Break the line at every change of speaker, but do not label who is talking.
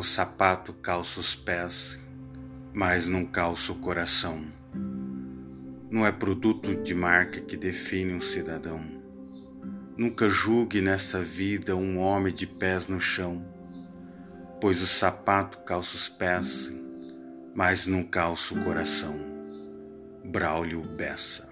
O sapato calça os pés, mas não calça o coração. Não é produto de marca que define um cidadão. Nunca julgue nessa vida um homem de pés no chão, pois o sapato calça os pés, mas não calça o coração. Braulio Bessa